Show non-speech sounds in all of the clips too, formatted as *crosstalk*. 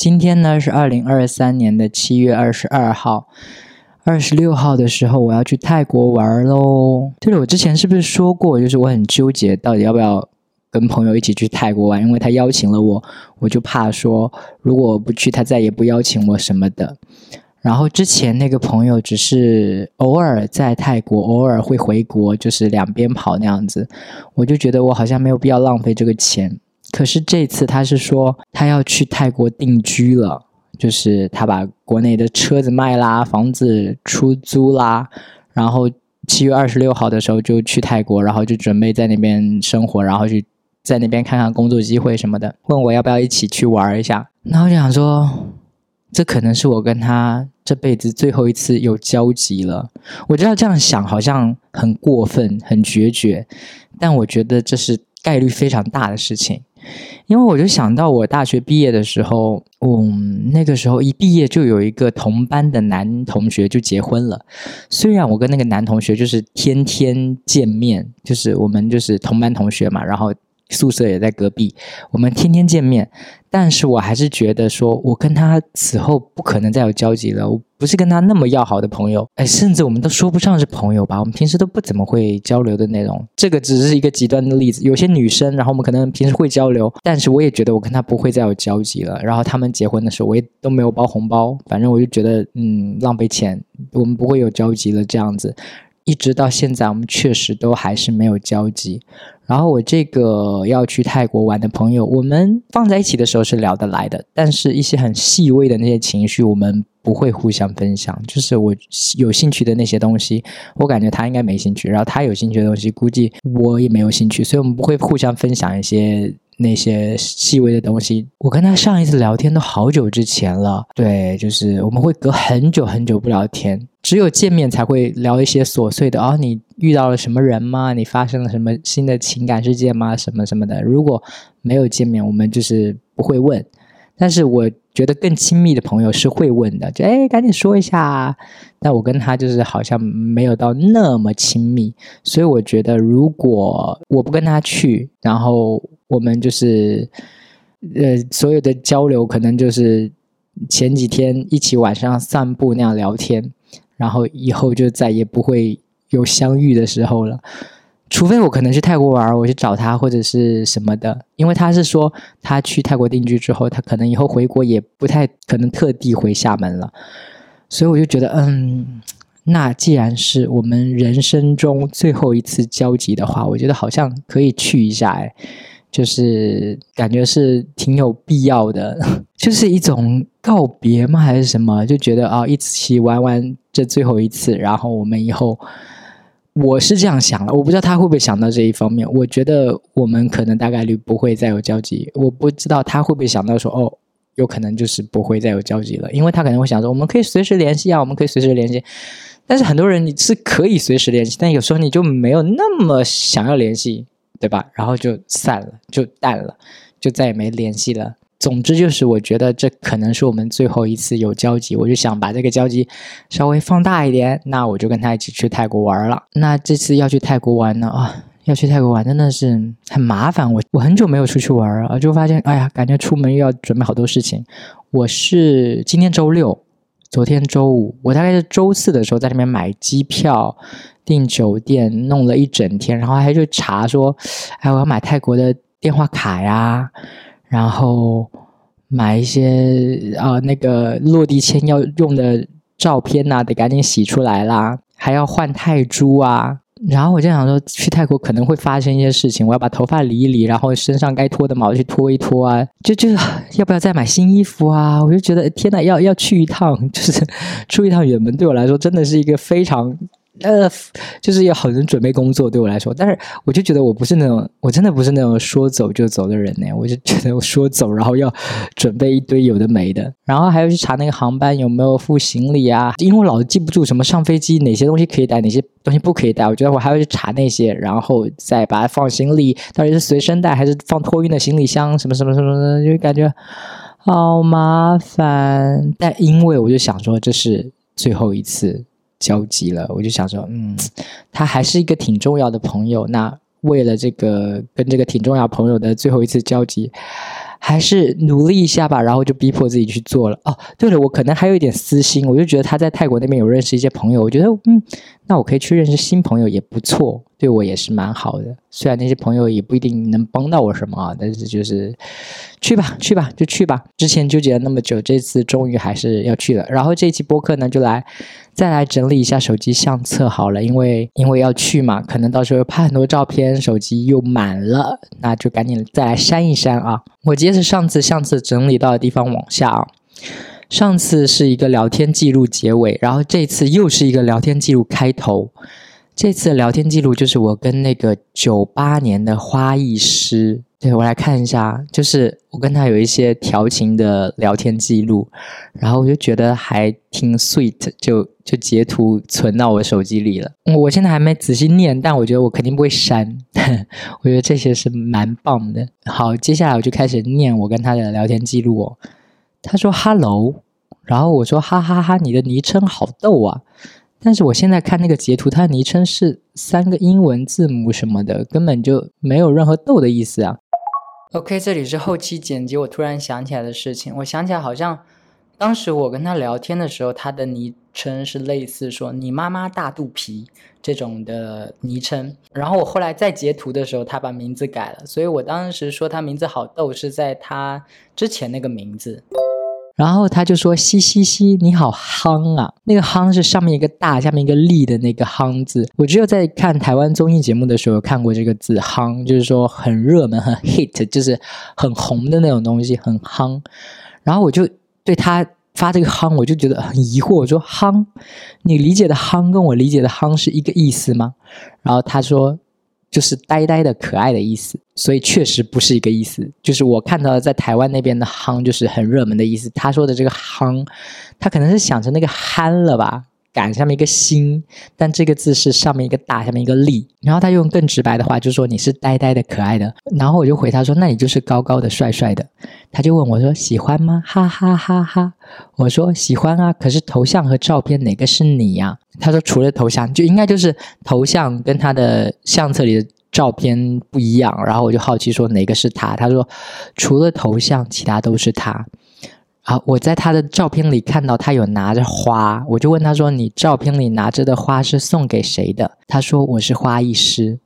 今天呢是二零二三年的七月二十二号，二十六号的时候我要去泰国玩喽。就是，我之前是不是说过，就是我很纠结到底要不要跟朋友一起去泰国玩，因为他邀请了我，我就怕说如果我不去，他再也不邀请我什么的。然后之前那个朋友只是偶尔在泰国，偶尔会回国，就是两边跑那样子，我就觉得我好像没有必要浪费这个钱。可是这次他是说他要去泰国定居了，就是他把国内的车子卖啦，房子出租啦，然后七月二十六号的时候就去泰国，然后就准备在那边生活，然后去在那边看看工作机会什么的，问我要不要一起去玩一下。那我就想说，这可能是我跟他这辈子最后一次有交集了。我知道这样想好像很过分、很决绝，但我觉得这是概率非常大的事情。因为我就想到我大学毕业的时候，嗯，那个时候一毕业就有一个同班的男同学就结婚了。虽然我跟那个男同学就是天天见面，就是我们就是同班同学嘛，然后。宿舍也在隔壁，我们天天见面，但是我还是觉得说，我跟他此后不可能再有交集了。我不是跟他那么要好的朋友，哎，甚至我们都说不上是朋友吧。我们平时都不怎么会交流的那种。这个只是一个极端的例子。有些女生，然后我们可能平时会交流，但是我也觉得我跟他不会再有交集了。然后他们结婚的时候，我也都没有包红包，反正我就觉得，嗯，浪费钱，我们不会有交集了这样子。一直到现在，我们确实都还是没有交集。然后我这个要去泰国玩的朋友，我们放在一起的时候是聊得来的，但是一些很细微的那些情绪，我们不会互相分享。就是我有兴趣的那些东西，我感觉他应该没兴趣；然后他有兴趣的东西，估计我也没有兴趣，所以我们不会互相分享一些。那些细微的东西，我跟他上一次聊天都好久之前了。对，就是我们会隔很久很久不聊天，只有见面才会聊一些琐碎的。哦，你遇到了什么人吗？你发生了什么新的情感事件吗？什么什么的。如果没有见面，我们就是不会问。但是我觉得更亲密的朋友是会问的，就哎，赶紧说一下。但我跟他就是好像没有到那么亲密，所以我觉得如果我不跟他去，然后。我们就是，呃，所有的交流可能就是前几天一起晚上散步那样聊天，然后以后就再也不会有相遇的时候了。除非我可能去泰国玩，我去找他或者是什么的，因为他是说他去泰国定居之后，他可能以后回国也不太可能特地回厦门了。所以我就觉得，嗯，那既然是我们人生中最后一次交集的话，我觉得好像可以去一下，哎。就是感觉是挺有必要的，*laughs* 就是一种告别吗？还是什么？就觉得啊，一起玩玩这最后一次，然后我们以后，我是这样想的，我不知道他会不会想到这一方面。我觉得我们可能大概率不会再有交集，我不知道他会不会想到说，哦，有可能就是不会再有交集了，因为他可能会想说，我们可以随时联系啊，我们可以随时联系。但是很多人你是可以随时联系，但有时候你就没有那么想要联系。对吧？然后就散了，就淡了，就再也没联系了。总之就是，我觉得这可能是我们最后一次有交集，我就想把这个交集稍微放大一点。那我就跟他一起去泰国玩了。那这次要去泰国玩呢啊，要去泰国玩真的是很麻烦。我我很久没有出去玩了，就发现哎呀，感觉出门又要准备好多事情。我是今天周六，昨天周五，我大概是周四的时候在那边买机票。订酒店弄了一整天，然后还去查说，哎，我要买泰国的电话卡呀，然后买一些啊那个落地签要用的照片呐，得赶紧洗出来啦，还要换泰铢啊。然后我就想说，去泰国可能会发生一些事情，我要把头发理一理，然后身上该脱的毛去脱一脱啊，就就要不要再买新衣服啊？我就觉得天呐，要要去一趟，*laughs* 就是出一趟远门，对我来说真的是一个非常。呃，就是有很多准备工作对我来说，但是我就觉得我不是那种，我真的不是那种说走就走的人呢。我就觉得我说走，然后要准备一堆有的没的，然后还要去查那个航班有没有付行李啊，因为我老是记不住什么上飞机哪些东西可以带，哪些东西不可以带。我觉得我还要去查那些，然后再把它放行李，到底是随身带还是放托运的行李箱，什么什么什么的，就感觉好麻烦。但因为我就想说，这是最后一次。交集了，我就想说，嗯，他还是一个挺重要的朋友。那为了这个跟这个挺重要朋友的最后一次交集，还是努力一下吧，然后就逼迫自己去做了。哦，对了，我可能还有一点私心，我就觉得他在泰国那边有认识一些朋友，我觉得嗯，那我可以去认识新朋友也不错，对我也是蛮好的。虽然那些朋友也不一定能帮到我什么啊，但是就是去吧，去吧，就去吧。之前纠结了那么久，这次终于还是要去了。然后这一期播客呢，就来再来整理一下手机相册好了，因为因为要去嘛，可能到时候拍很多照片，手机又满了，那就赶紧再来删一删啊。我接着上次相册整理到的地方往下啊。上次是一个聊天记录结尾，然后这次又是一个聊天记录开头。这次聊天记录就是我跟那个九八年的花艺师，对我来看一下，就是我跟他有一些调情的聊天记录，然后我就觉得还挺 sweet，就就截图存到我手机里了。我现在还没仔细念，但我觉得我肯定不会删，*laughs* 我觉得这些是蛮棒的。好，接下来我就开始念我跟他的聊天记录哦。他说 “hello”，然后我说“哈哈哈”，你的昵称好逗啊。但是我现在看那个截图，它的昵称是三个英文字母什么的，根本就没有任何逗的意思啊。OK，这里是后期剪辑，我突然想起来的事情。我想起来，好像当时我跟他聊天的时候，他的昵称是类似说“你妈妈大肚皮”这种的昵称。然后我后来再截图的时候，他把名字改了，所以我当时说他名字好逗，是在他之前那个名字。然后他就说：“嘻嘻嘻，你好夯啊！那个夯是上面一个大，下面一个立的那个夯字。我只有在看台湾综艺节目的时候看过这个字夯，就是说很热门、很 hit，就是很红的那种东西，很夯。然后我就对他发这个夯，我就觉得很疑惑。我说夯，你理解的夯跟我理解的夯是一个意思吗？然后他说。”就是呆呆的可爱的意思，所以确实不是一个意思。就是我看到在台湾那边的夯，就是很热门的意思。他说的这个夯，他可能是想成那个憨了吧。杆下面一个心，但这个字是上面一个大，下面一个立。然后他用更直白的话，就说你是呆呆的可爱的。然后我就回他说，那你就是高高的帅帅的。他就问我说喜欢吗？哈哈哈哈！我说喜欢啊，可是头像和照片哪个是你呀？他说除了头像，就应该就是头像跟他的相册里的照片不一样。然后我就好奇说哪个是他？他说除了头像，其他都是他。好，我在他的照片里看到他有拿着花，我就问他说：“你照片里拿着的花是送给谁的？”他说：“我是花艺师。”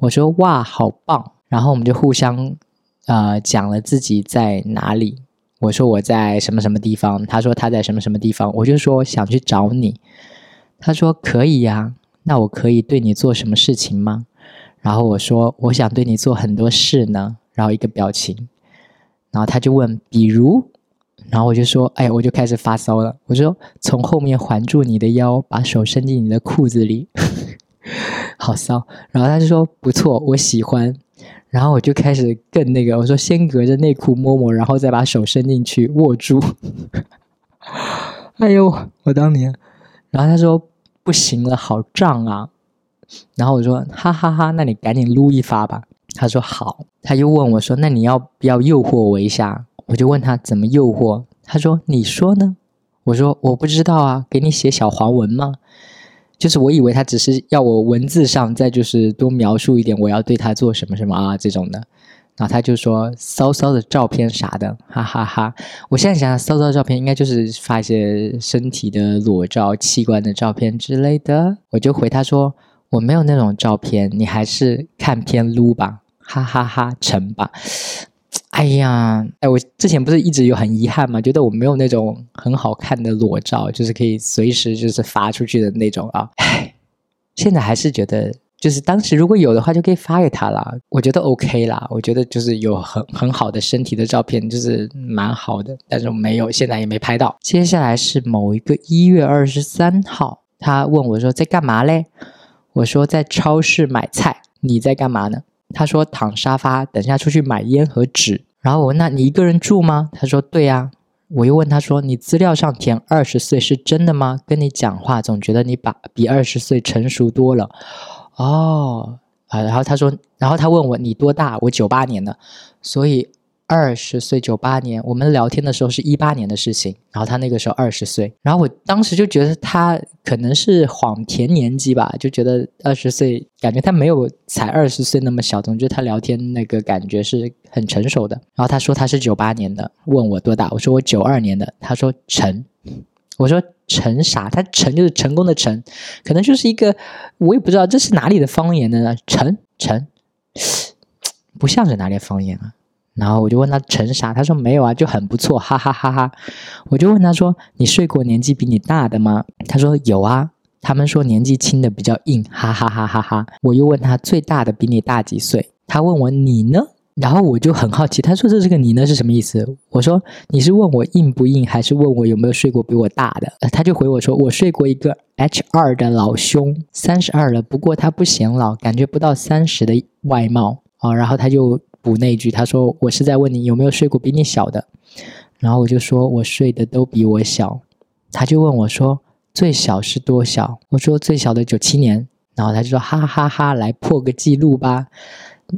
我说：“哇，好棒！”然后我们就互相呃讲了自己在哪里。我说我在什么什么地方，他说他在什么什么地方。我就说想去找你，他说可以呀。那我可以对你做什么事情吗？然后我说我想对你做很多事呢。然后一个表情，然后他就问，比如。然后我就说，哎，我就开始发骚了。我说，从后面环住你的腰，把手伸进你的裤子里，*laughs* 好骚。然后他就说，不错，我喜欢。然后我就开始更那个，我说，先隔着内裤摸摸，然后再把手伸进去握住。*laughs* 哎呦，我当年。然后他说，不行了，好胀啊。然后我说，哈哈哈，那你赶紧撸一发吧。他说好。他又问我说，那你要不要诱惑我一下？我就问他怎么诱惑，他说：“你说呢？”我说：“我不知道啊，给你写小黄文吗？”就是我以为他只是要我文字上再就是多描述一点我要对他做什么什么啊这种的。然后他就说：“骚骚的照片啥的，哈哈哈！”我现在想想，骚骚的照片应该就是发一些身体的裸照、器官的照片之类的。我就回他说：“我没有那种照片，你还是看片撸吧，哈哈哈，成吧。”哎呀，哎，我之前不是一直有很遗憾嘛，觉得我没有那种很好看的裸照，就是可以随时就是发出去的那种啊。唉，现在还是觉得，就是当时如果有的话，就可以发给他了。我觉得 OK 啦，我觉得就是有很很好的身体的照片，就是蛮好的。但是没有，现在也没拍到。接下来是某一个一月二十三号，他问我说在干嘛嘞？我说在超市买菜。你在干嘛呢？他说躺沙发，等下出去买烟和纸。然后我问那你一个人住吗？他说对呀。我又问他说你资料上填二十岁是真的吗？跟你讲话总觉得你把比二十岁成熟多了。哦啊，然后他说，然后他问我你多大？我九八年的，所以二十岁，九八年，我们聊天的时候是一八年的事情，然后他那个时候二十岁，然后我当时就觉得他可能是谎填年纪吧，就觉得二十岁，感觉他没有才二十岁那么小，总觉得他聊天那个感觉是很成熟的。然后他说他是九八年的，问我多大，我说我九二年的，他说成，我说成啥？他成就是成功的成，可能就是一个我也不知道这是哪里的方言的呢？成成，*sniffs* 不像是哪里方言啊。然后我就问他成啥，他说没有啊，就很不错，哈哈哈哈。我就问他说：“你睡过年纪比你大的吗？”他说有啊，他们说年纪轻的比较硬，哈哈哈哈哈。我又问他最大的比你大几岁，他问我你呢？然后我就很好奇，他说这是个你呢是什么意思？我说你是问我硬不硬，还是问我有没有睡过比我大的？他就回我说我睡过一个 H 二的老兄，三十二了，不过他不显老，感觉不到三十的外貌啊。然后他就。补那句，他说我是在问你有没有睡过比你小的，然后我就说我睡的都比我小，他就问我说最小是多小？我说最小的九七年，然后他就说哈哈哈，来破个记录吧，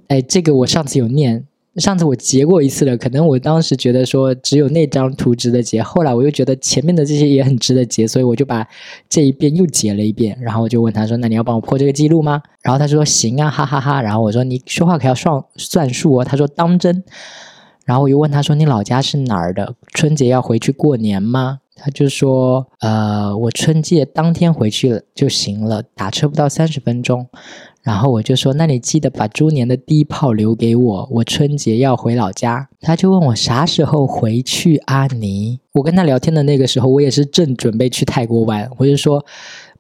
哎，这个我上次有念。上次我截过一次了，可能我当时觉得说只有那张图值得截，后来我又觉得前面的这些也很值得截，所以我就把这一遍又截了一遍，然后我就问他说：“那你要帮我破这个记录吗？”然后他说：“行啊，哈哈哈。”然后我说：“你说话可要算算数哦。”他说：“当真。”然后我又问他说：“你老家是哪儿的？春节要回去过年吗？”他就说：“呃，我春节当天回去了就行了，打车不到三十分钟。”然后我就说：“那你记得把猪年的第一炮留给我，我春节要回老家。”他就问我啥时候回去。阿尼，我跟他聊天的那个时候，我也是正准备去泰国玩。我就说：“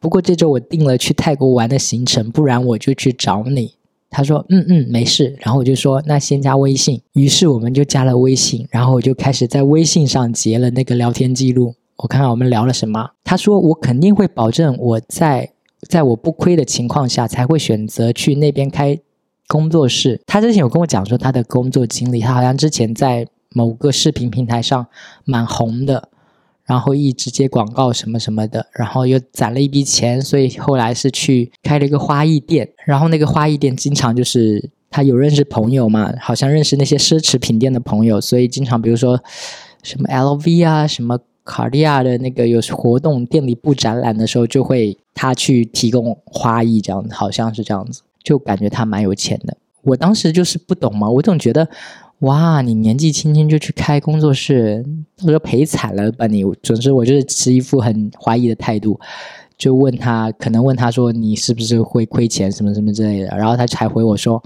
不过这周我定了去泰国玩的行程，不然我就去找你。”他说：“嗯嗯，没事。”然后我就说：“那先加微信。”于是我们就加了微信，然后我就开始在微信上截了那个聊天记录，我看看我们聊了什么。他说：“我肯定会保证我在。”在我不亏的情况下，才会选择去那边开工作室。他之前有跟我讲说他的工作经历，他好像之前在某个视频平台上蛮红的，然后一直接广告什么什么的，然后又攒了一笔钱，所以后来是去开了一个花艺店。然后那个花艺店经常就是他有认识朋友嘛，好像认识那些奢侈品店的朋友，所以经常比如说什么 LV 啊什么。卡地亚的那个有活动，店里布展览的时候，就会他去提供花艺，这样子好像是这样子，就感觉他蛮有钱的。我当时就是不懂嘛，我总觉得，哇，你年纪轻轻就去开工作室，我说赔惨了吧你。总之，我就是持一副很怀疑的态度，就问他，可能问他说你是不是会亏钱什么什么之类的，然后他才回我说，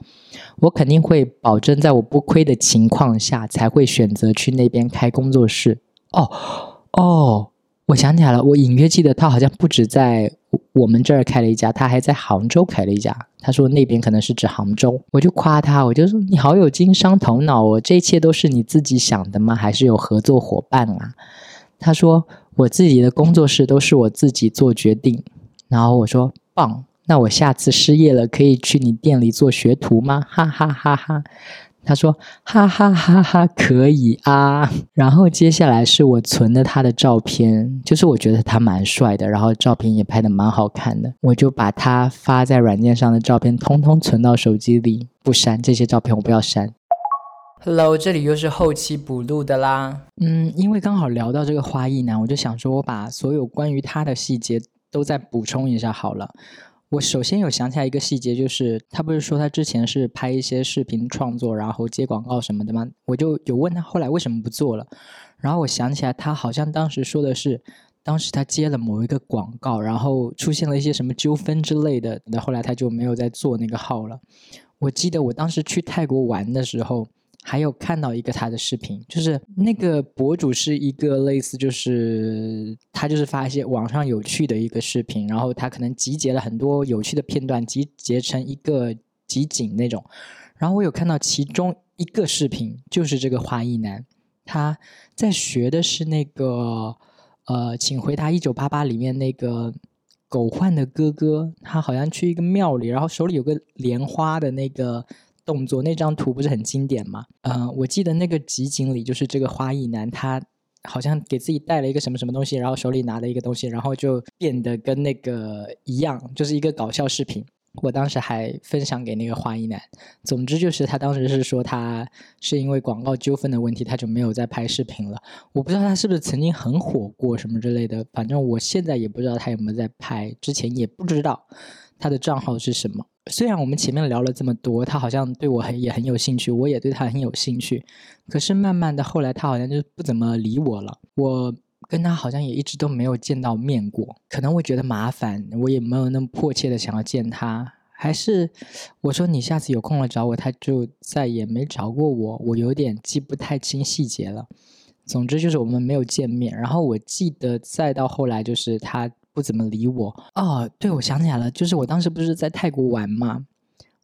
我肯定会保证在我不亏的情况下，才会选择去那边开工作室。哦。哦，我想起来了，我隐约记得他好像不止在我们这儿开了一家，他还在杭州开了一家。他说那边可能是指杭州，我就夸他，我就说你好有经商头脑哦，这一切都是你自己想的吗？还是有合作伙伴啊？他说我自己的工作室都是我自己做决定。然后我说棒，那我下次失业了可以去你店里做学徒吗？哈哈哈哈。他说：“哈哈哈哈，可以啊。”然后接下来是我存的他的照片，就是我觉得他蛮帅的，然后照片也拍的蛮好看的，我就把他发在软件上的照片通通存到手机里，不删这些照片，我不要删。Hello，这里又是后期补录的啦。嗯，因为刚好聊到这个花艺男，我就想说我把所有关于他的细节都再补充一下好了。我首先有想起来一个细节，就是他不是说他之前是拍一些视频创作，然后接广告什么的吗？我就有问他后来为什么不做了，然后我想起来他好像当时说的是，当时他接了某一个广告，然后出现了一些什么纠纷之类的，那后来他就没有再做那个号了。我记得我当时去泰国玩的时候。还有看到一个他的视频，就是那个博主是一个类似，就是他就是发一些网上有趣的一个视频，然后他可能集结了很多有趣的片段，集结成一个集锦那种。然后我有看到其中一个视频，就是这个花艺男，他在学的是那个呃，请回答一九八八里面那个狗焕的哥哥，他好像去一个庙里，然后手里有个莲花的那个。动作那张图不是很经典吗？嗯，我记得那个集锦里就是这个花艺男，他好像给自己带了一个什么什么东西，然后手里拿了一个东西，然后就变得跟那个一样，就是一个搞笑视频。我当时还分享给那个花艺男。总之就是他当时是说他是因为广告纠纷的问题，他就没有再拍视频了。我不知道他是不是曾经很火过什么之类的，反正我现在也不知道他有没有在拍，之前也不知道他的账号是什么。虽然我们前面聊了这么多，他好像对我很也很有兴趣，我也对他很有兴趣，可是慢慢的后来他好像就不怎么理我了。我。跟他好像也一直都没有见到面过，可能会觉得麻烦，我也没有那么迫切的想要见他。还是我说你下次有空了找我，他就再也没找过我，我有点记不太清细节了。总之就是我们没有见面。然后我记得再到后来就是他不怎么理我。哦，对，我想起来了，就是我当时不是在泰国玩嘛，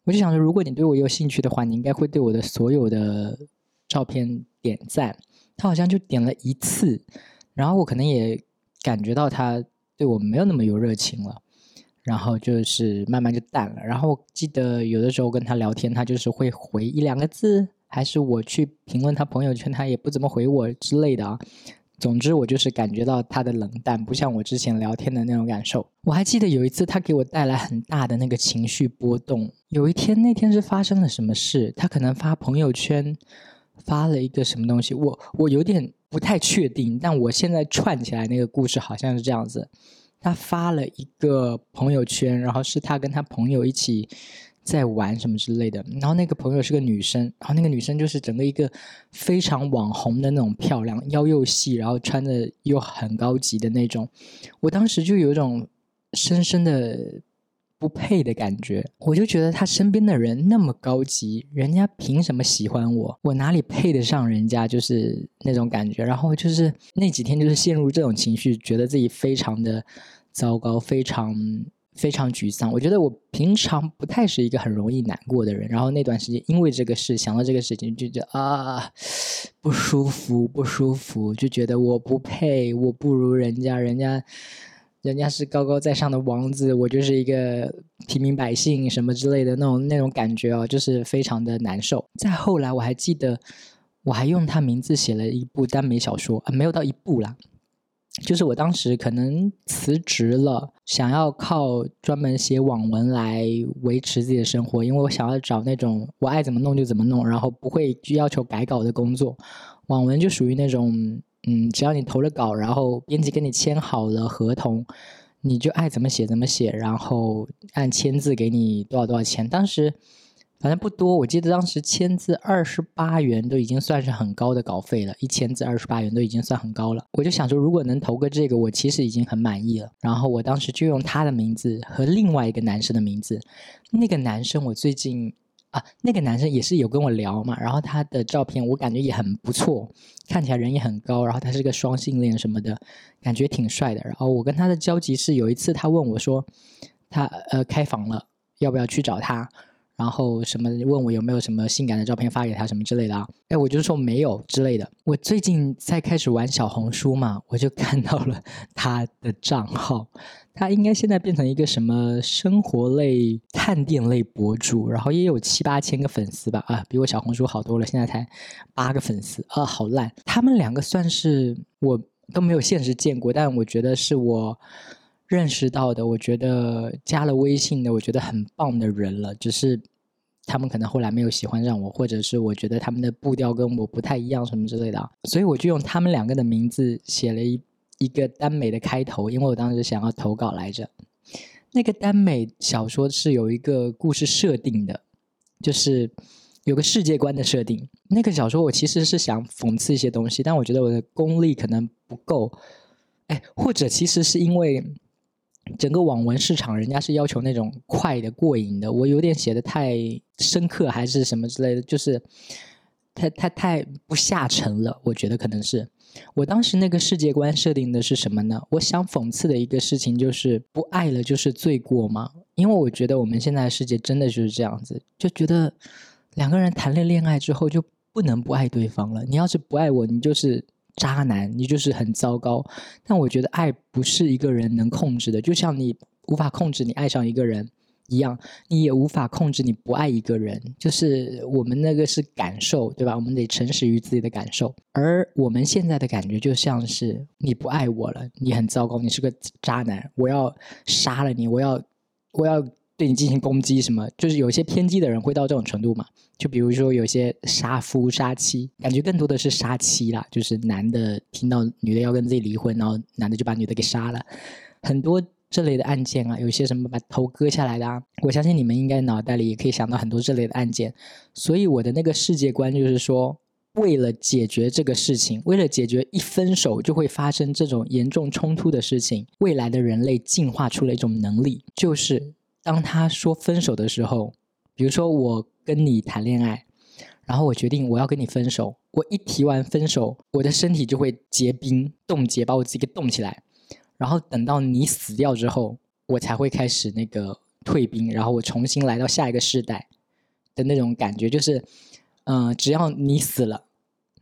我就想着如果你对我有兴趣的话，你应该会对我的所有的照片点赞。他好像就点了一次。然后我可能也感觉到他对我没有那么有热情了，然后就是慢慢就淡了。然后我记得有的时候跟他聊天，他就是会回一两个字，还是我去评论他朋友圈，他也不怎么回我之类的啊。总之我就是感觉到他的冷淡，不像我之前聊天的那种感受。我还记得有一次他给我带来很大的那个情绪波动。有一天那天是发生了什么事？他可能发朋友圈发了一个什么东西，我我有点。不太确定，但我现在串起来那个故事好像是这样子：他发了一个朋友圈，然后是他跟他朋友一起在玩什么之类的，然后那个朋友是个女生，然后那个女生就是整个一个非常网红的那种漂亮，腰又细，然后穿的又很高级的那种，我当时就有一种深深的。不配的感觉，我就觉得他身边的人那么高级，人家凭什么喜欢我？我哪里配得上人家？就是那种感觉。然后就是那几天，就是陷入这种情绪，觉得自己非常的糟糕，非常非常沮丧。我觉得我平常不太是一个很容易难过的人，然后那段时间因为这个事，想到这个事情，就觉得啊不舒服，不舒服，就觉得我不配，我不如人家，人家。人家是高高在上的王子，我就是一个平民百姓，什么之类的那种那种感觉哦，就是非常的难受。再后来，我还记得，我还用他名字写了一部耽美小说啊，没有到一部啦，就是我当时可能辞职了，想要靠专门写网文来维持自己的生活，因为我想要找那种我爱怎么弄就怎么弄，然后不会去要求改稿的工作。网文就属于那种。嗯，只要你投了稿，然后编辑跟你签好了合同，你就爱怎么写怎么写，然后按签字给你多少多少钱。当时反正不多，我记得当时签字二十八元都已经算是很高的稿费了，一千字二十八元都已经算很高了。我就想说，如果能投个这个，我其实已经很满意了。然后我当时就用他的名字和另外一个男生的名字，那个男生我最近。啊，那个男生也是有跟我聊嘛，然后他的照片我感觉也很不错，看起来人也很高，然后他是个双性恋什么的，感觉挺帅的。然后我跟他的交集是有一次他问我说，他呃开房了，要不要去找他？然后什么问我有没有什么性感的照片发给他什么之类的啊？哎，我就说没有之类的。我最近在开始玩小红书嘛，我就看到了他的账号，他应该现在变成一个什么生活类探店类博主，然后也有七八千个粉丝吧？啊，比我小红书好多了，现在才八个粉丝啊，好烂。他们两个算是我都没有现实见过，但我觉得是我。认识到的，我觉得加了微信的，我觉得很棒的人了。只是他们可能后来没有喜欢上我，或者是我觉得他们的步调跟我不太一样，什么之类的。所以我就用他们两个的名字写了一一个耽美的开头，因为我当时想要投稿来着。那个耽美小说是有一个故事设定的，就是有个世界观的设定。那个小说我其实是想讽刺一些东西，但我觉得我的功力可能不够。哎，或者其实是因为。整个网文市场，人家是要求那种快的、过瘾的。我有点写的太深刻，还是什么之类的，就是太、太、太不下沉了。我觉得可能是我当时那个世界观设定的是什么呢？我想讽刺的一个事情就是，不爱了就是罪过吗？因为我觉得我们现在的世界真的就是这样子，就觉得两个人谈了恋爱之后就不能不爱对方了。你要是不爱我，你就是。渣男，你就是很糟糕。但我觉得爱不是一个人能控制的，就像你无法控制你爱上一个人一样，你也无法控制你不爱一个人。就是我们那个是感受，对吧？我们得诚实于自己的感受。而我们现在的感觉就像是你不爱我了，你很糟糕，你是个渣男，我要杀了你，我要，我要对你进行攻击，什么就是有些偏激的人会到这种程度嘛？就比如说有些杀夫杀妻，感觉更多的是杀妻啦，就是男的听到女的要跟自己离婚，然后男的就把女的给杀了，很多这类的案件啊，有些什么把头割下来的啊，我相信你们应该脑袋里也可以想到很多这类的案件。所以我的那个世界观就是说，为了解决这个事情，为了解决一分手就会发生这种严重冲突的事情，未来的人类进化出了一种能力，就是。当他说分手的时候，比如说我跟你谈恋爱，然后我决定我要跟你分手，我一提完分手，我的身体就会结冰冻结，把我自己给冻起来，然后等到你死掉之后，我才会开始那个退冰，然后我重新来到下一个世代的那种感觉，就是，嗯，只要你死了，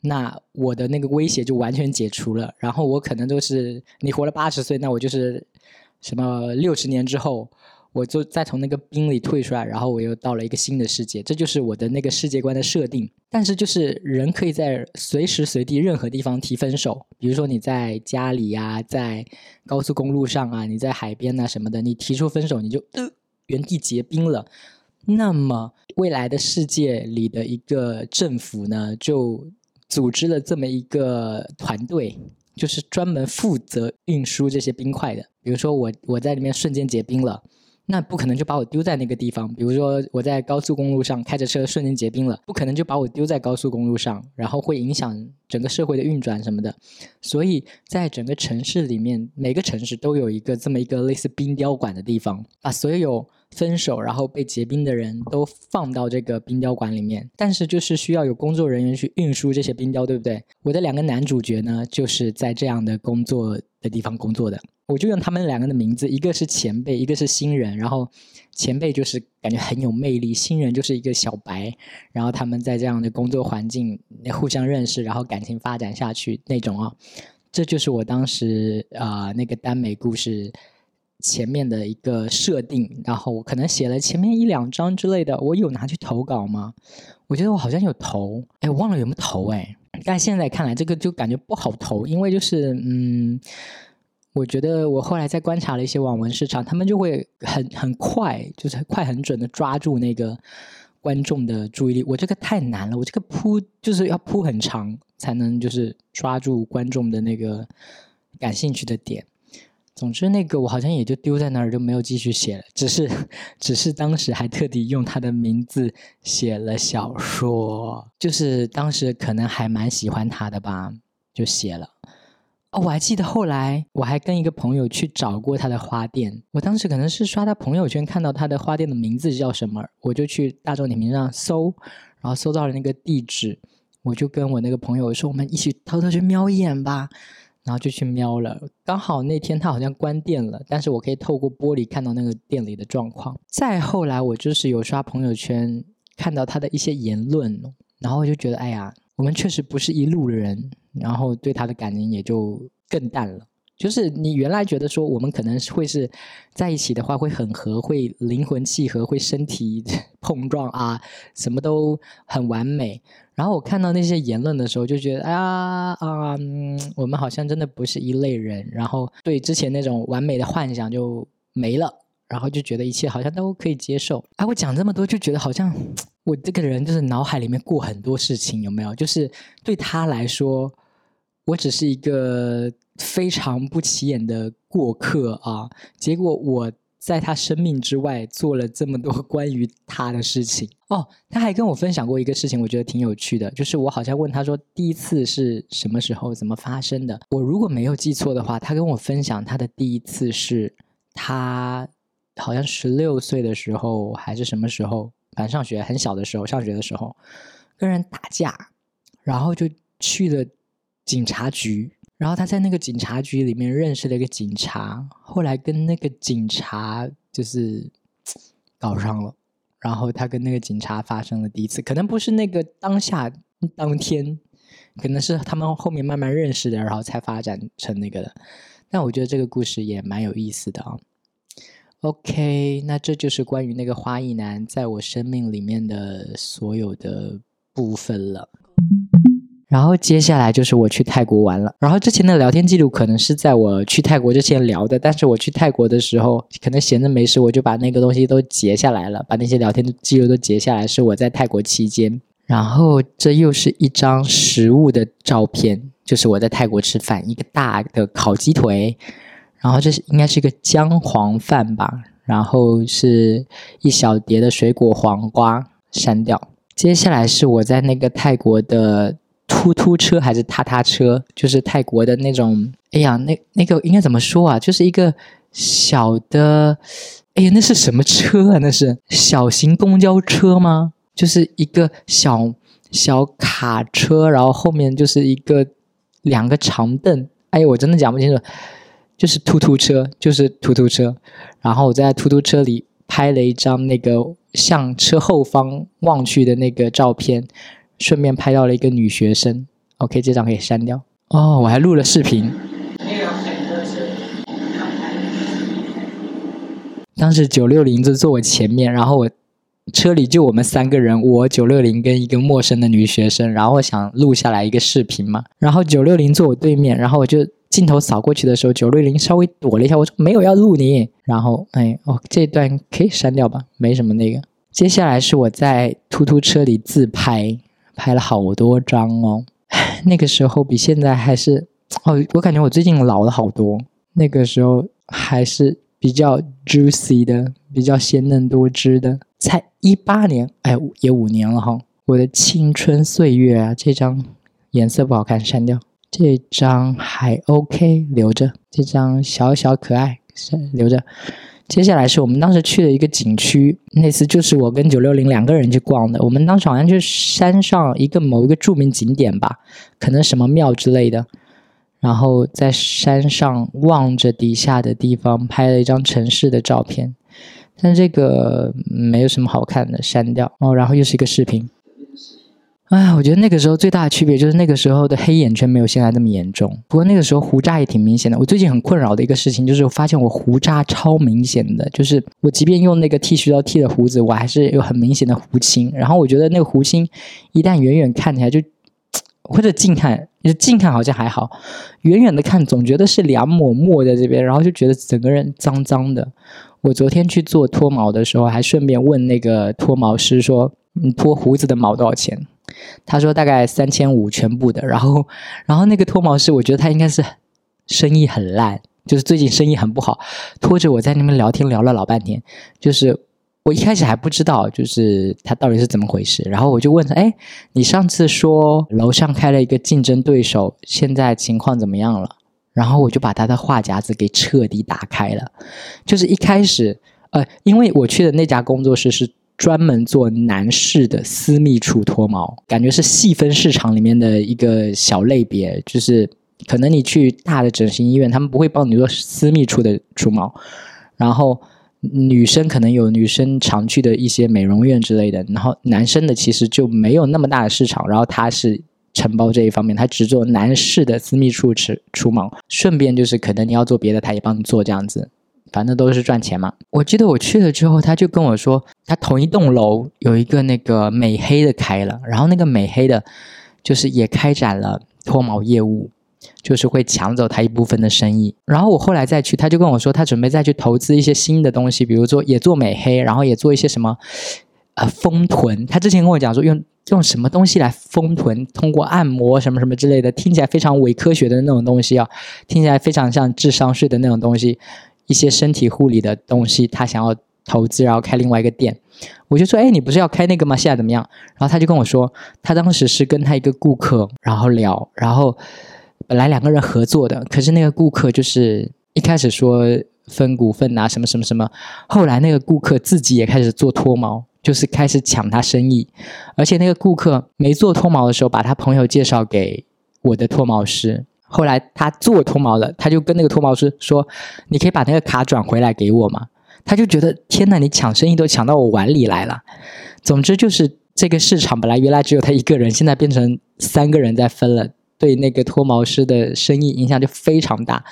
那我的那个威胁就完全解除了，然后我可能都是你活了八十岁，那我就是什么六十年之后。我就再从那个冰里退出来，然后我又到了一个新的世界，这就是我的那个世界观的设定。但是就是人可以在随时随地任何地方提分手，比如说你在家里呀，在高速公路上啊，你在海边呐什么的，你提出分手，你就呃原地结冰了。那么未来的世界里的一个政府呢，就组织了这么一个团队。就是专门负责运输这些冰块的，比如说我我在里面瞬间结冰了。那不可能就把我丢在那个地方，比如说我在高速公路上开着车瞬间结冰了，不可能就把我丢在高速公路上，然后会影响整个社会的运转什么的。所以在整个城市里面，每个城市都有一个这么一个类似冰雕馆的地方，把所有分手然后被结冰的人都放到这个冰雕馆里面。但是就是需要有工作人员去运输这些冰雕，对不对？我的两个男主角呢，就是在这样的工作的地方工作的。我就用他们两个的名字，一个是前辈，一个是新人。然后前辈就是感觉很有魅力，新人就是一个小白。然后他们在这样的工作环境互相认识，然后感情发展下去那种啊，这就是我当时啊那个耽美故事前面的一个设定。然后我可能写了前面一两章之类的，我有拿去投稿吗？我觉得我好像有投，哎，忘了有没有投哎。但现在看来，这个就感觉不好投，因为就是嗯。我觉得我后来在观察了一些网文市场，他们就会很很快，就是快很准的抓住那个观众的注意力。我这个太难了，我这个铺就是要铺很长才能就是抓住观众的那个感兴趣的点。总之，那个我好像也就丢在那儿，就没有继续写了。只是只是当时还特地用他的名字写了小说，就是当时可能还蛮喜欢他的吧，就写了。哦，我还记得后来我还跟一个朋友去找过他的花店。我当时可能是刷他朋友圈看到他的花店的名字叫什么，我就去大众点评上搜，然后搜到了那个地址，我就跟我那个朋友说，我们一起偷偷去瞄一眼吧。然后就去瞄了，刚好那天他好像关店了，但是我可以透过玻璃看到那个店里的状况。再后来我就是有刷朋友圈看到他的一些言论，然后我就觉得，哎呀。我们确实不是一路人，然后对他的感情也就更淡了。就是你原来觉得说我们可能会是在一起的话会很合，会灵魂契合，会身体 *laughs* 碰撞啊，什么都很完美。然后我看到那些言论的时候，就觉得啊啊，我们好像真的不是一类人。然后对之前那种完美的幻想就没了。然后就觉得一切好像都可以接受。哎，我讲这么多，就觉得好像我这个人就是脑海里面过很多事情，有没有？就是对他来说，我只是一个非常不起眼的过客啊。结果我在他生命之外做了这么多 *laughs* 关于他的事情。哦，他还跟我分享过一个事情，我觉得挺有趣的。就是我好像问他说，第一次是什么时候，怎么发生的？我如果没有记错的话，他跟我分享他的第一次是他。好像十六岁的时候还是什么时候，反正上学很小的时候，上学的时候跟人打架，然后就去了警察局，然后他在那个警察局里面认识了一个警察，后来跟那个警察就是 *tsk* 搞上了，然后他跟那个警察发生了第一次，可能不是那个当下当天，可能是他们后面慢慢认识的，然后才发展成那个的。但我觉得这个故事也蛮有意思的啊。OK，那这就是关于那个花艺男在我生命里面的所有的部分了。然后接下来就是我去泰国玩了。然后之前的聊天记录可能是在我去泰国之前聊的，但是我去泰国的时候可能闲着没事，我就把那个东西都截下来了，把那些聊天记录都截下来，是我在泰国期间。然后这又是一张食物的照片，就是我在泰国吃饭，一个大的烤鸡腿，然后这是应该是一个姜黄饭吧，然后是一小碟的水果黄瓜，删掉。接下来是我在那个泰国的。突突车还是踏踏车，就是泰国的那种。哎呀，那那个应该怎么说啊？就是一个小的，哎呀，那是什么车啊？那是小型公交车吗？就是一个小小卡车，然后后面就是一个两个长凳。哎呀，我真的讲不清楚，就是突突车，就是突突车。然后我在突突车里拍了一张那个向车后方望去的那个照片。顺便拍到了一个女学生，OK，这张可以删掉。哦，我还录了视频。当时九六零就坐我前面，然后我车里就我们三个人，我九六零跟一个陌生的女学生，然后我想录下来一个视频嘛。然后九六零坐我对面，然后我就镜头扫过去的时候，九六零稍微躲了一下，我说没有要录你。然后哎，哦，这段可以删掉吧，没什么那个。接下来是我在突突车里自拍。拍了好多张哦，*laughs* 那个时候比现在还是哦，我感觉我最近老了好多。那个时候还是比较 juicy 的，比较鲜嫩多汁的。才一八年，哎，也五年了哈。我的青春岁月啊，这张颜色不好看，删掉。这张还 OK，留着。这张小小可爱，是留着。接下来是我们当时去的一个景区，那次就是我跟九六零两个人去逛的。我们当时好像就是山上一个某一个著名景点吧，可能什么庙之类的。然后在山上望着底下的地方拍了一张城市的照片，但这个没有什么好看的，删掉。哦，然后又是一个视频。哎，我觉得那个时候最大的区别就是那个时候的黑眼圈没有现在那么严重。不过那个时候胡渣也挺明显的。我最近很困扰的一个事情就是，我发现我胡渣超明显的，就是我即便用那个剃须刀剃了胡子，我还是有很明显的胡青。然后我觉得那个胡青一旦远远看起来就，或者近看，就近看好像还好，远远的看总觉得是两抹墨在这边，然后就觉得整个人脏脏的。我昨天去做脱毛的时候，还顺便问那个脱毛师说：“你脱胡子的毛多少钱？”他说大概三千五全部的，然后，然后那个脱毛师，我觉得他应该是生意很烂，就是最近生意很不好，拖着我在那边聊天聊了老半天，就是我一开始还不知道，就是他到底是怎么回事，然后我就问他，哎，你上次说楼上开了一个竞争对手，现在情况怎么样了？然后我就把他的话匣子给彻底打开了，就是一开始，呃，因为我去的那家工作室是。专门做男士的私密处脱毛，感觉是细分市场里面的一个小类别。就是可能你去大的整形医院，他们不会帮你做私密处的除毛，然后女生可能有女生常去的一些美容院之类的，然后男生的其实就没有那么大的市场。然后他是承包这一方面，他只做男士的私密处除除毛，顺便就是可能你要做别的，他也帮你做这样子。反正都是赚钱嘛。我记得我去了之后，他就跟我说，他同一栋楼有一个那个美黑的开了，然后那个美黑的，就是也开展了脱毛业务，就是会抢走他一部分的生意。然后我后来再去，他就跟我说，他准备再去投资一些新的东西，比如说也做美黑，然后也做一些什么呃丰臀。他之前跟我讲说，用用什么东西来丰臀，通过按摩什么什么之类的，听起来非常伪科学的那种东西啊，听起来非常像智商税的那种东西。一些身体护理的东西，他想要投资，然后开另外一个店。我就说：“哎，你不是要开那个吗？现在怎么样？”然后他就跟我说，他当时是跟他一个顾客，然后聊，然后本来两个人合作的，可是那个顾客就是一开始说分股份啊，什么什么什么，后来那个顾客自己也开始做脱毛，就是开始抢他生意，而且那个顾客没做脱毛的时候，把他朋友介绍给我的脱毛师。后来他做脱毛了，他就跟那个脱毛师说：“你可以把那个卡转回来给我吗？”他就觉得天哪，你抢生意都抢到我碗里来了。总之就是这个市场本来原来只有他一个人，现在变成三个人在分了，对那个脱毛师的生意影响就非常大。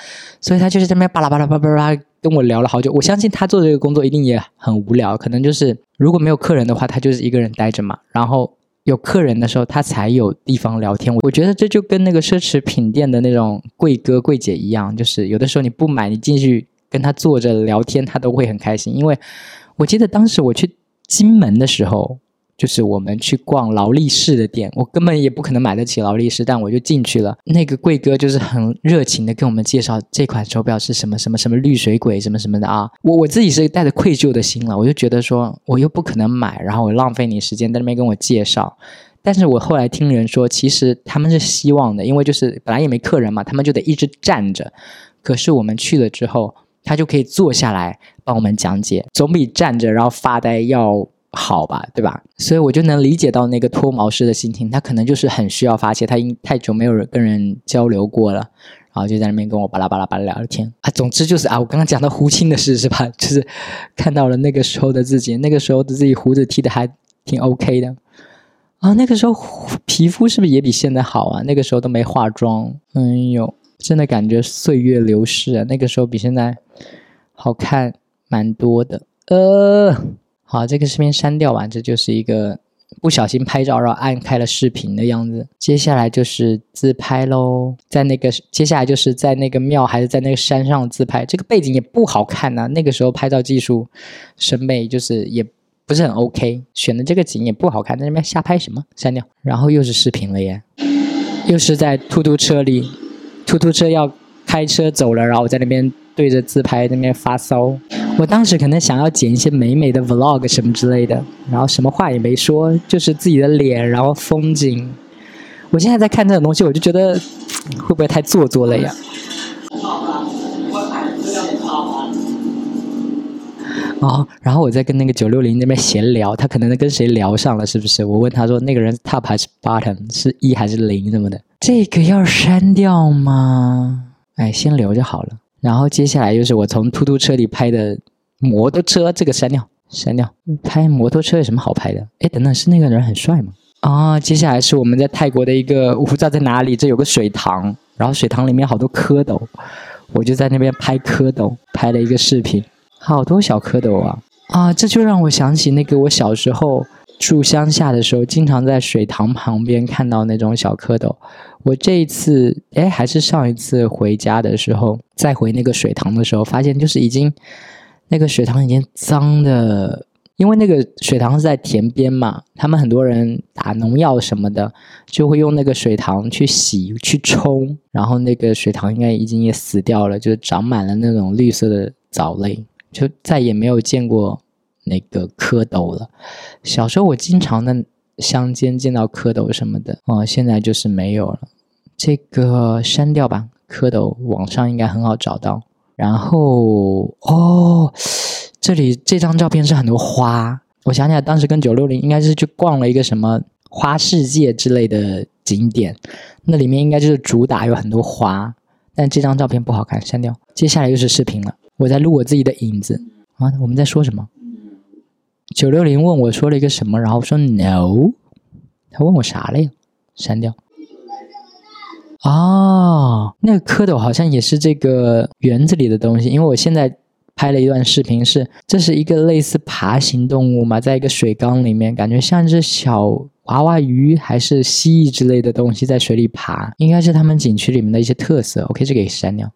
所以他就是这边巴拉巴拉巴拉巴拉跟我聊了好久。我相信他做这个工作一定也很无聊，可能就是如果没有客人的话，他就是一个人待着嘛。然后。有客人的时候，他才有地方聊天。我觉得这就跟那个奢侈品店的那种柜哥柜姐一样，就是有的时候你不买，你进去跟他坐着聊天，他都会很开心。因为我记得当时我去金门的时候。就是我们去逛劳力士的店，我根本也不可能买得起劳力士，但我就进去了。那个贵哥就是很热情的跟我们介绍这款手表是什么什么什么绿水鬼什么什么的啊。我我自己是带着愧疚的心了，我就觉得说我又不可能买，然后我浪费你时间在那边跟我介绍。但是我后来听人说，其实他们是希望的，因为就是本来也没客人嘛，他们就得一直站着。可是我们去了之后，他就可以坐下来帮我们讲解，总比站着然后发呆要。好吧，对吧？所以我就能理解到那个脱毛师的心情，他可能就是很需要发泄，他因太久没有人跟人交流过了，然后就在那边跟我巴拉巴拉巴拉聊天啊。总之就是啊，我刚刚讲到胡青的事是吧？就是看到了那个时候的自己，那个时候的自己胡子剃的还挺 OK 的啊。那个时候皮肤是不是也比现在好啊？那个时候都没化妆，哎呦，真的感觉岁月流逝啊。那个时候比现在好看蛮多的，呃。好，这个视频删掉完，这就是一个不小心拍照，然后按开了视频的样子。接下来就是自拍喽，在那个接下来就是在那个庙还是在那个山上自拍，这个背景也不好看呐。那个时候拍照技术审美就是也不是很 OK，选的这个景也不好看，在那边瞎拍什么？删掉。然后又是视频了耶，又是在突突车里，突突车要开车走了，然后我在那边对着自拍那边发骚。我当时可能想要剪一些美美的 vlog 什么之类的，然后什么话也没说，就是自己的脸，然后风景。我现在在看这种东西，我就觉得 *tsk* 会不会太做作了呀？哦，然后我在跟那个九六零那边闲聊，他可能跟谁聊上了，是不是？我问他说，那个人 top 还是 bottom，是一还是零什么的？这个要删掉吗？哎，先留就好了。然后接下来就是我从突突车里拍的摩托车，这个删掉，删掉。拍摩托车有什么好拍的？哎，等等，是那个人很帅吗？啊，接下来是我们在泰国的一个，我不知道在哪里，这有个水塘，然后水塘里面好多蝌蚪，我就在那边拍蝌蚪，拍了一个视频，好多小蝌蚪啊！啊，这就让我想起那个我小时候。住乡下的时候，经常在水塘旁边看到那种小蝌蚪。我这一次，哎，还是上一次回家的时候，再回那个水塘的时候，发现就是已经那个水塘已经脏的，因为那个水塘是在田边嘛，他们很多人打农药什么的，就会用那个水塘去洗、去冲，然后那个水塘应该已经也死掉了，就长满了那种绿色的藻类，就再也没有见过。那个蝌蚪了，小时候我经常在乡间见到蝌蚪什么的，哦，现在就是没有了。这个删掉吧，蝌蚪网上应该很好找到。然后哦，这里这张照片是很多花，我想起来当时跟九六零应该是去逛了一个什么花世界之类的景点，那里面应该就是主打有很多花，但这张照片不好看，删掉。接下来又是视频了，我在录我自己的影子啊，我们在说什么？九六零问我说了一个什么，然后说 no，他问我啥了呀？删掉。哦，那个蝌蚪好像也是这个园子里的东西，因为我现在拍了一段视频，是这是一个类似爬行动物嘛，在一个水缸里面，感觉像只小娃娃鱼还是蜥蜴之类的东西在水里爬，应该是他们景区里面的一些特色。OK，这个也删掉。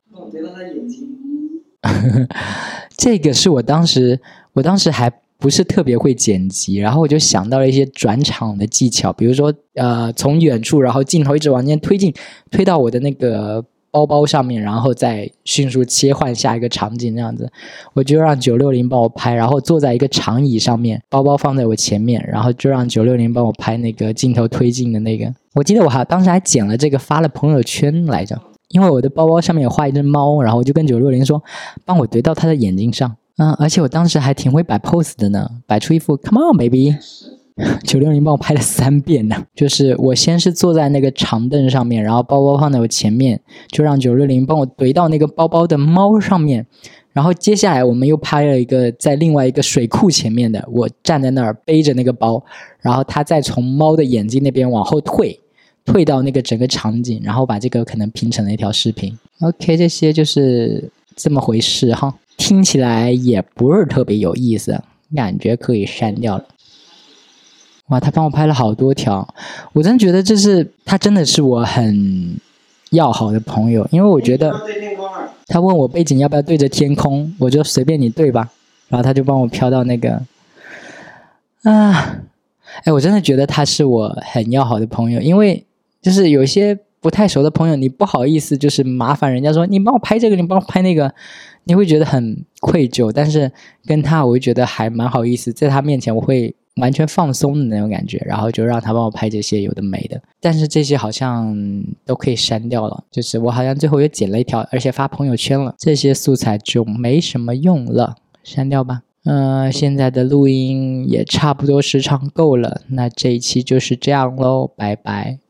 *laughs* 这个是我当时，我当时还。不是特别会剪辑，然后我就想到了一些转场的技巧，比如说，呃，从远处，然后镜头一直往前推进，推到我的那个包包上面，然后再迅速切换下一个场景，这样子，我就让九六零帮我拍，然后坐在一个长椅上面，包包放在我前面，然后就让九六零帮我拍那个镜头推进的那个。我记得我还当时还剪了这个发了朋友圈来着，因为我的包包上面有画一只猫，然后我就跟九六零说，帮我怼到他的眼睛上。嗯，而且我当时还挺会摆 pose 的呢，摆出一副 Come on baby，*laughs* 九六零帮我拍了三遍呢。就是我先是坐在那个长凳上面，然后包包放在我前面，就让九六零帮我怼到那个包包的猫上面。然后接下来我们又拍了一个在另外一个水库前面的，我站在那儿背着那个包，然后他再从猫的眼睛那边往后退，退到那个整个场景，然后把这个可能拼成了一条视频。OK，这些就是这么回事哈。听起来也不是特别有意思，感觉可以删掉了。哇，他帮我拍了好多条，我真觉得这是他真的是我很要好的朋友，因为我觉得他问我背景要不要对着天空，我就随便你对吧，然后他就帮我飘到那个啊，哎，我真的觉得他是我很要好的朋友，因为就是有些不太熟的朋友，你不好意思就是麻烦人家说你帮我拍这个，你帮我拍那个，你会觉得很愧疚，但是跟他我就觉得还蛮好意思，在他面前我会。完全放松的那种感觉，然后就让他帮我拍这些有的没的，但是这些好像都可以删掉了。就是我好像最后又剪了一条，而且发朋友圈了，这些素材就没什么用了，删掉吧。嗯，现在的录音也差不多时长够了，那这一期就是这样喽，拜拜。